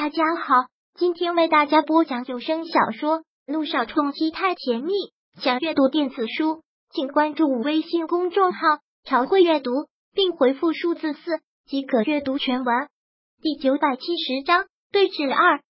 大家好，今天为大家播讲有声小说《路上冲击太甜蜜》。想阅读电子书，请关注微信公众号“朝会阅读”，并回复数字四即可阅读全文。第九百七十章对峙二。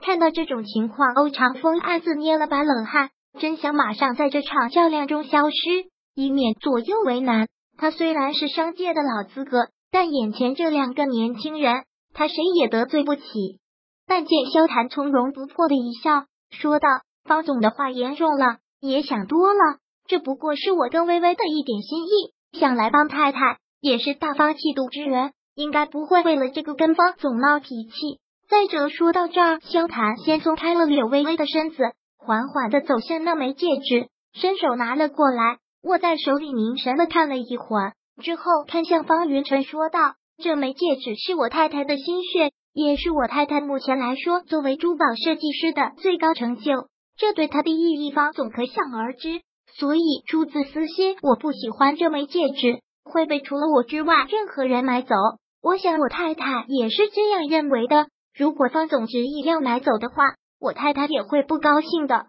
看到这种情况，欧长风暗自捏了把冷汗，真想马上在这场较量中消失，以免左右为难。他虽然是商界的老资格，但眼前这两个年轻人，他谁也得罪不起。但见萧谈从容不迫的一笑，说道：“方总的话严重了，也想多了。这不过是我跟微微的一点心意。想来方太太也是大方气度之人，应该不会为了这个跟方总闹脾气。再者，说到这儿，萧谈先松开了柳微微的身子，缓缓的走向那枚戒指，伸手拿了过来，握在手里，凝神的看了一会儿，之后看向方云晨，说道：“这枚戒指是我太太的心血。”也是我太太目前来说，作为珠宝设计师的最高成就，这对她的意义方总可想而知。所以出自私心，我不喜欢这枚戒指会被除了我之外任何人买走。我想我太太也是这样认为的。如果方总执意要买走的话，我太太也会不高兴的。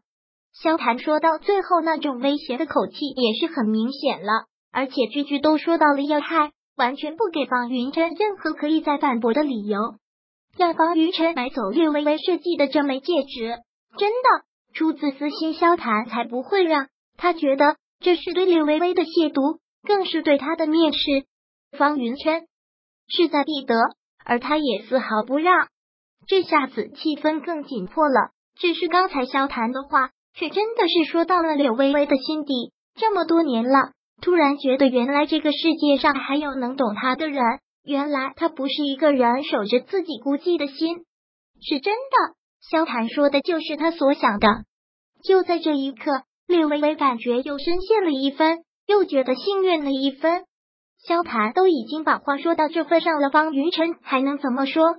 萧谈说到最后，那种威胁的口气也是很明显了，而且句句都说到了要害，完全不给方云珍任何可以再反驳的理由。让方云晨买走柳微微设计的这枚戒指，真的出自私心，萧谈才不会让他觉得这是对柳微微的亵渎，更是对他的蔑视。方云琛势在必得，而他也丝毫不让，这下子气氛更紧迫了。只是刚才萧谈的话，却真的是说到了柳微微的心底。这么多年了，突然觉得原来这个世界上还有能懂他的人。原来他不是一个人守着自己孤寂的心，是真的。萧谈说的就是他所想的。就在这一刻，略微微感觉又深陷了一分，又觉得幸运了一分。萧谈都已经把话说到这份上了，方云晨还能怎么说？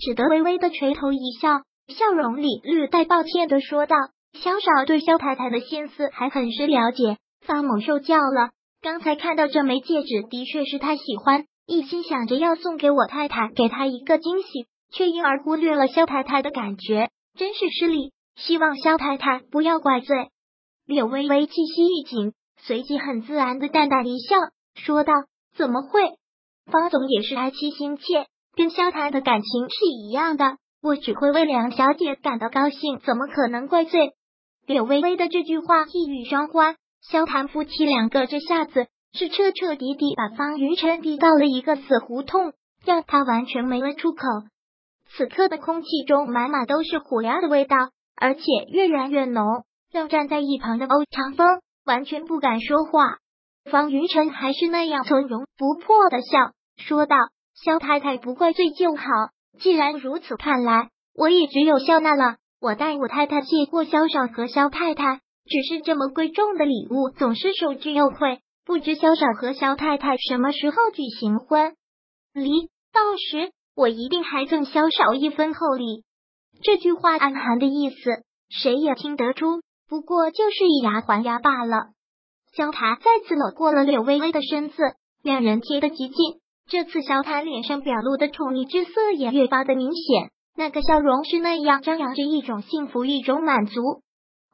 只得微微的垂头一笑，笑容里略带抱歉的说道：“萧少对萧太太的心思还很是了解，方某受教了。刚才看到这枚戒指，的确是他喜欢。”一心想着要送给我太太，给她一个惊喜，却因而忽略了肖太太的感觉，真是失礼。希望肖太太不要怪罪。柳微微气息一紧，随即很自然的淡淡一笑，说道：“怎么会？方总也是爱妻心切，跟萧太的感情是一样的。我只会为梁小姐感到高兴，怎么可能怪罪？”柳微微的这句话一语双关，萧谭夫妻两个这下子。是彻彻底底把方云晨逼到了一个死胡同，让他完全没了出口。此刻的空气中满满都是火药的味道，而且越燃越浓，让站在一旁的欧长风完全不敢说话。方云晨还是那样从容不迫的笑，说道：“萧太太不怪罪就好。既然如此，看来我也只有笑纳了。我代我太太谢过萧少和萧太太，只是这么贵重的礼物，总是受之有愧。”不知萧少和萧太太什么时候举行婚礼？到时我一定还赠萧少一分厚礼。这句话暗含的意思，谁也听得出，不过就是以牙还牙罢了。萧谈再次搂过了柳微微的身子，两人贴得极近。这次萧谈脸上表露的宠溺之色也越发的明显，那个笑容是那样张扬着一种幸福，一种满足。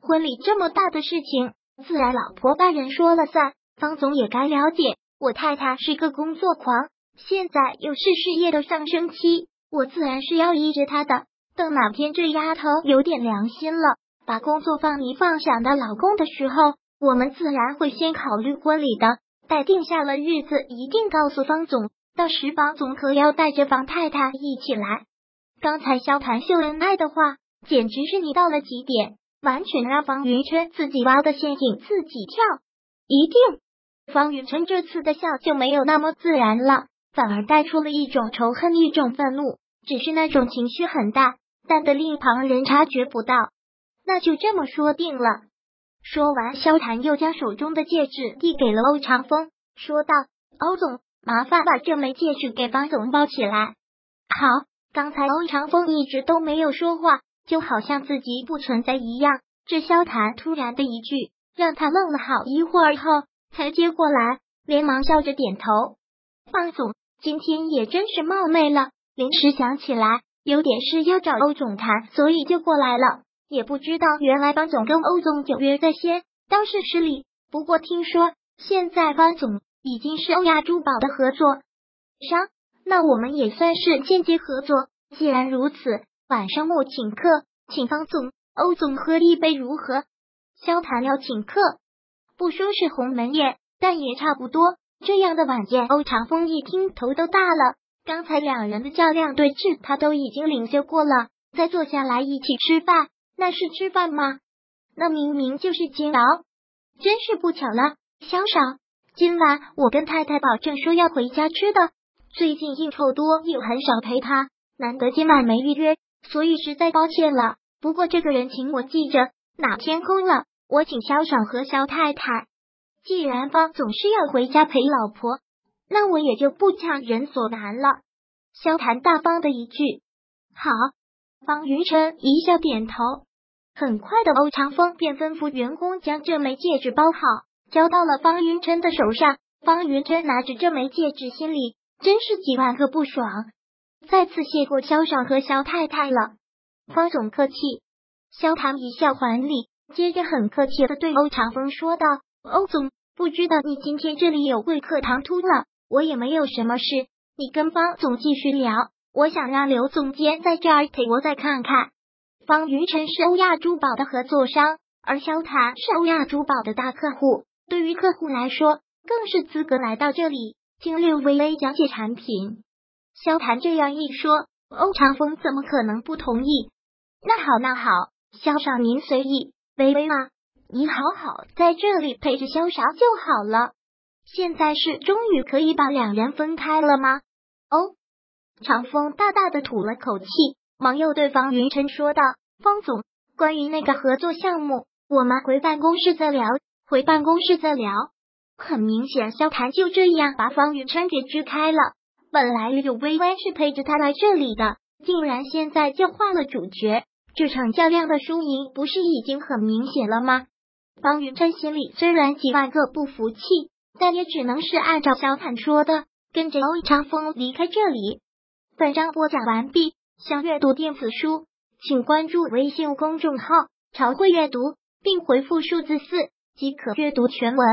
婚礼这么大的事情，自然老婆大人说了算。方总也该了解，我太太是个工作狂，现在又是事业的上升期，我自然是要依着她的。等哪天这丫头有点良心了，把工作放一放，想到老公的时候，我们自然会先考虑婚礼的。待定下了日子，一定告诉方总，到时方总可要带着方太太一起来。刚才萧谈秀恩爱的话，简直是你到了极点，完全让方云琛自己挖的陷阱自己跳，一定。方云晨这次的笑就没有那么自然了，反而带出了一种仇恨，一种愤怒，只是那种情绪很大，淡的令旁人察觉不到。那就这么说定了。说完，萧谈又将手中的戒指递给了欧长风，说道：“欧总，麻烦把这枚戒指给方总包起来。”好，刚才欧长风一直都没有说话，就好像自己不存在一样。这萧谈突然的一句，让他愣了好一会儿后。才接过来，连忙笑着点头。方总今天也真是冒昧了，临时想起来有点事要找欧总谈，所以就过来了。也不知道原来方总跟欧总有约在先，倒是失礼。不过听说现在方总已经是欧亚珠宝的合作商，那我们也算是间接合作。既然如此，晚上莫请客，请方总、欧总喝一杯如何？萧谈要请客，不说是鸿门宴，但也差不多。这样的晚宴，欧长风一听头都大了。刚才两人的较量对峙，他都已经领教过了。再坐下来一起吃饭，那是吃饭吗？那明明就是煎熬。真是不巧了，萧少，今晚我跟太太保证说要回家吃的。最近应酬多，又很少陪他，难得今晚没预约，所以实在抱歉了。不过这个人情我记着，哪天空了，我请萧爽和萧太太。既然方总是要回家陪老婆。那我也就不强人所难了。萧谈大方的一句好，方云晨一笑点头。很快的，欧长风便吩咐员工将这枚戒指包好，交到了方云晨的手上。方云晨拿着这枚戒指，心里真是几万个不爽。再次谢过萧爽和萧太太了，方总客气。萧唐一笑还礼，接着很客气的对欧长风说道：“欧总，不知道你今天这里有贵客唐突了。”我也没有什么事，你跟方总继续聊。我想让刘总监在这儿陪我再看看。方云晨是欧亚珠宝的合作商，而萧谈是欧亚珠宝的大客户，对于客户来说更是资格来到这里听六微微讲解产品。萧谈这样一说，欧长风怎么可能不同意？那好，那好，萧少您随意。微微啊，你好好在这里陪着萧少就好了。现在是终于可以把两人分开了吗？哦，长风大大的吐了口气，忙又对方云晨说道：“方总，关于那个合作项目，我们回办公室再聊。回办公室再聊。”很明显，萧谈就这样把方云琛给支开了。本来柳微微是陪着他来这里的，竟然现在就换了主角。这场较量的输赢不是已经很明显了吗？方云山心里虽然几万个不服气。但也只能是按照小坦说的，跟着欧长风离开这里。本章播讲完毕，想阅读电子书，请关注微信公众号“朝会阅读”，并回复数字四即可阅读全文。